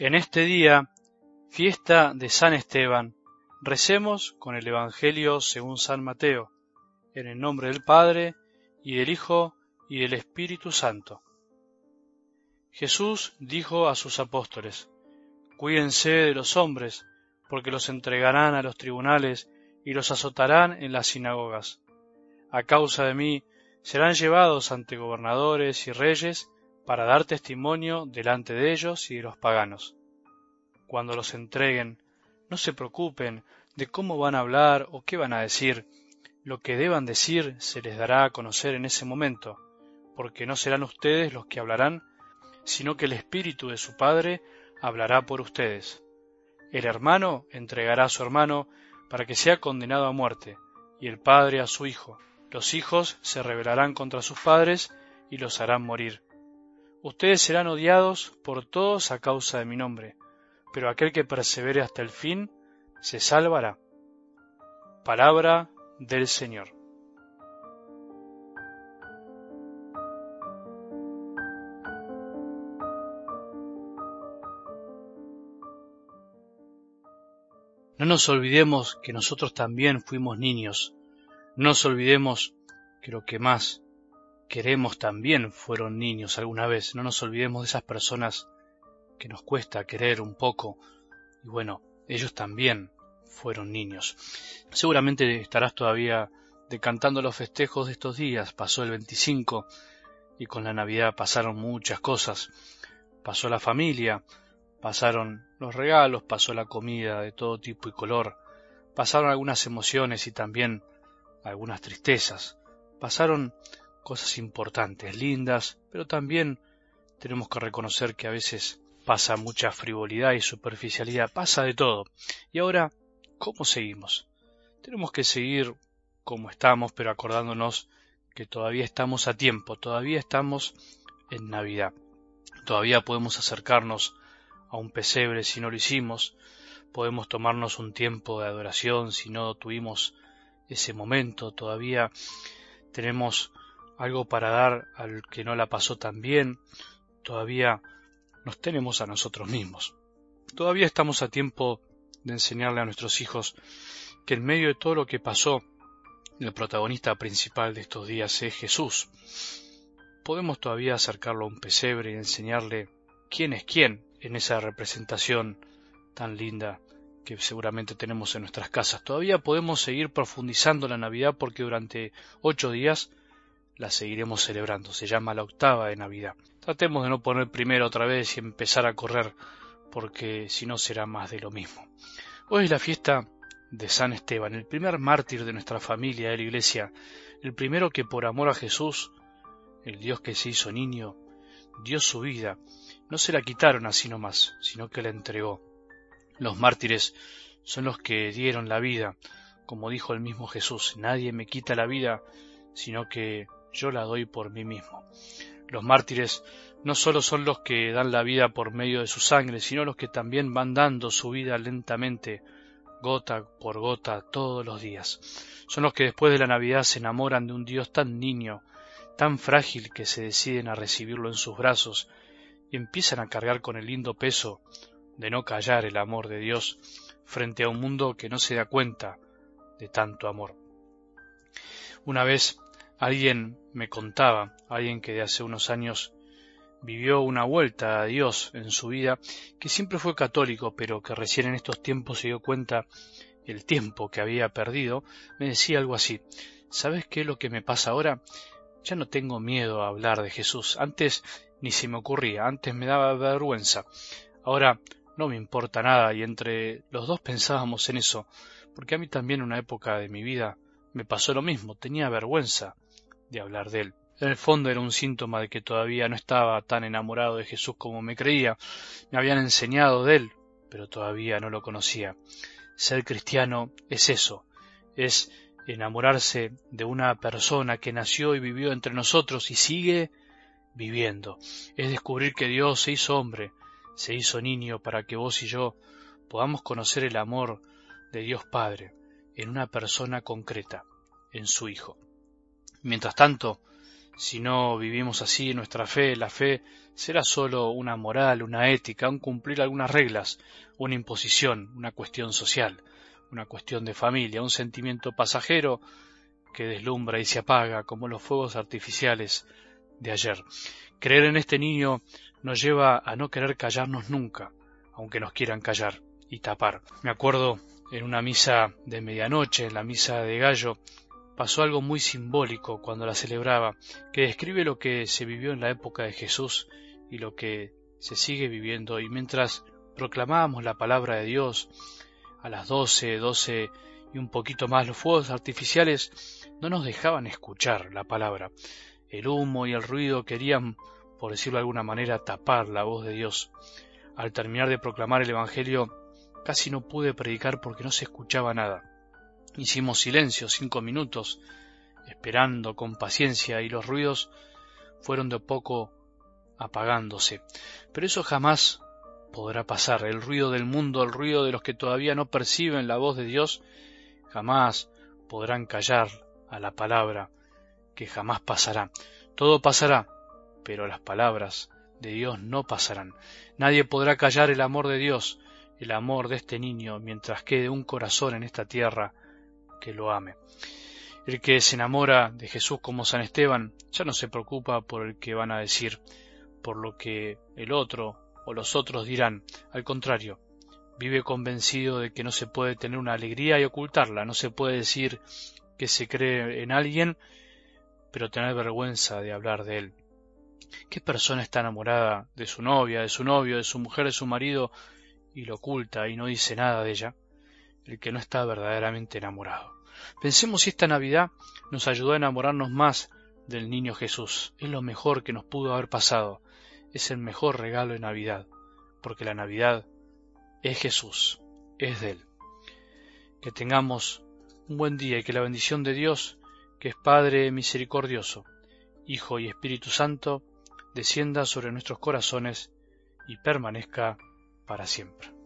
En este día, fiesta de San Esteban, recemos con el Evangelio según San Mateo, en el nombre del Padre, y del Hijo, y del Espíritu Santo. Jesús dijo a sus apóstoles, Cuídense de los hombres, porque los entregarán a los tribunales y los azotarán en las sinagogas. A causa de mí serán llevados ante gobernadores y reyes para dar testimonio delante de ellos y de los paganos. Cuando los entreguen, no se preocupen de cómo van a hablar o qué van a decir. Lo que deban decir se les dará a conocer en ese momento, porque no serán ustedes los que hablarán, sino que el Espíritu de su Padre hablará por ustedes. El hermano entregará a su hermano para que sea condenado a muerte, y el padre a su hijo. Los hijos se rebelarán contra sus padres y los harán morir. Ustedes serán odiados por todos a causa de mi nombre, pero aquel que persevere hasta el fin se salvará. Palabra del Señor. No nos olvidemos que nosotros también fuimos niños. No nos olvidemos que lo que más queremos también fueron niños alguna vez. No nos olvidemos de esas personas que nos cuesta querer un poco. Y bueno, ellos también fueron niños. Seguramente estarás todavía decantando los festejos de estos días. Pasó el 25 y con la Navidad pasaron muchas cosas. Pasó la familia, Pasaron los regalos, pasó la comida de todo tipo y color, pasaron algunas emociones y también algunas tristezas, pasaron cosas importantes, lindas, pero también tenemos que reconocer que a veces pasa mucha frivolidad y superficialidad, pasa de todo. Y ahora, ¿cómo seguimos? Tenemos que seguir como estamos, pero acordándonos que todavía estamos a tiempo, todavía estamos en Navidad, todavía podemos acercarnos a un pesebre si no lo hicimos, podemos tomarnos un tiempo de adoración si no tuvimos ese momento, todavía tenemos algo para dar al que no la pasó tan bien, todavía nos tenemos a nosotros mismos. Todavía estamos a tiempo de enseñarle a nuestros hijos que en medio de todo lo que pasó, el protagonista principal de estos días es Jesús. Podemos todavía acercarlo a un pesebre y enseñarle quién es quién en esa representación tan linda que seguramente tenemos en nuestras casas. Todavía podemos seguir profundizando la Navidad porque durante ocho días la seguiremos celebrando. Se llama la octava de Navidad. Tratemos de no poner primero otra vez y empezar a correr porque si no será más de lo mismo. Hoy es la fiesta de San Esteban, el primer mártir de nuestra familia de la Iglesia, el primero que por amor a Jesús, el Dios que se hizo niño, dio su vida no se la quitaron así nomás, sino que la entregó. Los mártires son los que dieron la vida, como dijo el mismo Jesús, nadie me quita la vida, sino que yo la doy por mí mismo. Los mártires no solo son los que dan la vida por medio de su sangre, sino los que también van dando su vida lentamente, gota por gota, todos los días. Son los que después de la Navidad se enamoran de un Dios tan niño, tan frágil que se deciden a recibirlo en sus brazos y empiezan a cargar con el lindo peso de no callar el amor de Dios frente a un mundo que no se da cuenta de tanto amor. Una vez alguien me contaba, alguien que de hace unos años vivió una vuelta a Dios en su vida, que siempre fue católico, pero que recién en estos tiempos se dio cuenta el tiempo que había perdido, me decía algo así, ¿sabes qué es lo que me pasa ahora? Ya no tengo miedo a hablar de Jesús. Antes ni se me ocurría, antes me daba vergüenza. Ahora no me importa nada y entre los dos pensábamos en eso, porque a mí también en una época de mi vida me pasó lo mismo, tenía vergüenza de hablar de él. En el fondo era un síntoma de que todavía no estaba tan enamorado de Jesús como me creía. Me habían enseñado de él, pero todavía no lo conocía. Ser cristiano es eso, es enamorarse de una persona que nació y vivió entre nosotros y sigue viviendo. Es descubrir que Dios se hizo hombre, se hizo niño para que vos y yo podamos conocer el amor de Dios Padre en una persona concreta, en su Hijo. Mientras tanto, Si no vivimos así nuestra fe, la fe será sólo una moral, una ética, un cumplir algunas reglas, una imposición, una cuestión social, una cuestión de familia, un sentimiento pasajero que deslumbra y se apaga como los fuegos artificiales de ayer. Creer en este niño nos lleva a no querer callarnos nunca, aunque nos quieran callar y tapar. Me acuerdo en una misa de medianoche, en la misa de Gallo, pasó algo muy simbólico cuando la celebraba, que describe lo que se vivió en la época de Jesús y lo que se sigue viviendo. Y mientras proclamábamos la palabra de Dios a las doce, doce y un poquito más, los fuegos artificiales no nos dejaban escuchar la palabra. El humo y el ruido querían, por decirlo de alguna manera, tapar la voz de Dios. Al terminar de proclamar el Evangelio, Casi no pude predicar porque no se escuchaba nada. Hicimos silencio cinco minutos, esperando con paciencia, y los ruidos fueron de poco apagándose. Pero eso jamás podrá pasar. El ruido del mundo, el ruido de los que todavía no perciben la voz de Dios, jamás podrán callar a la palabra que jamás pasará. Todo pasará, pero las palabras de Dios no pasarán. Nadie podrá callar el amor de Dios, el amor de este niño mientras quede un corazón en esta tierra que lo ame. El que se enamora de Jesús como San Esteban ya no se preocupa por el que van a decir, por lo que el otro o los otros dirán. Al contrario, vive convencido de que no se puede tener una alegría y ocultarla, no se puede decir que se cree en alguien, pero tener vergüenza de hablar de él. ¿Qué persona está enamorada de su novia, de su novio, de su mujer, de su marido, y lo oculta y no dice nada de ella, el que no está verdaderamente enamorado. Pensemos si esta Navidad nos ayudó a enamorarnos más del niño Jesús. Es lo mejor que nos pudo haber pasado. Es el mejor regalo de Navidad, porque la Navidad es Jesús, es de Él. Que tengamos un buen día y que la bendición de Dios, que es Padre misericordioso, Hijo y Espíritu Santo, descienda sobre nuestros corazones y permanezca para siempre.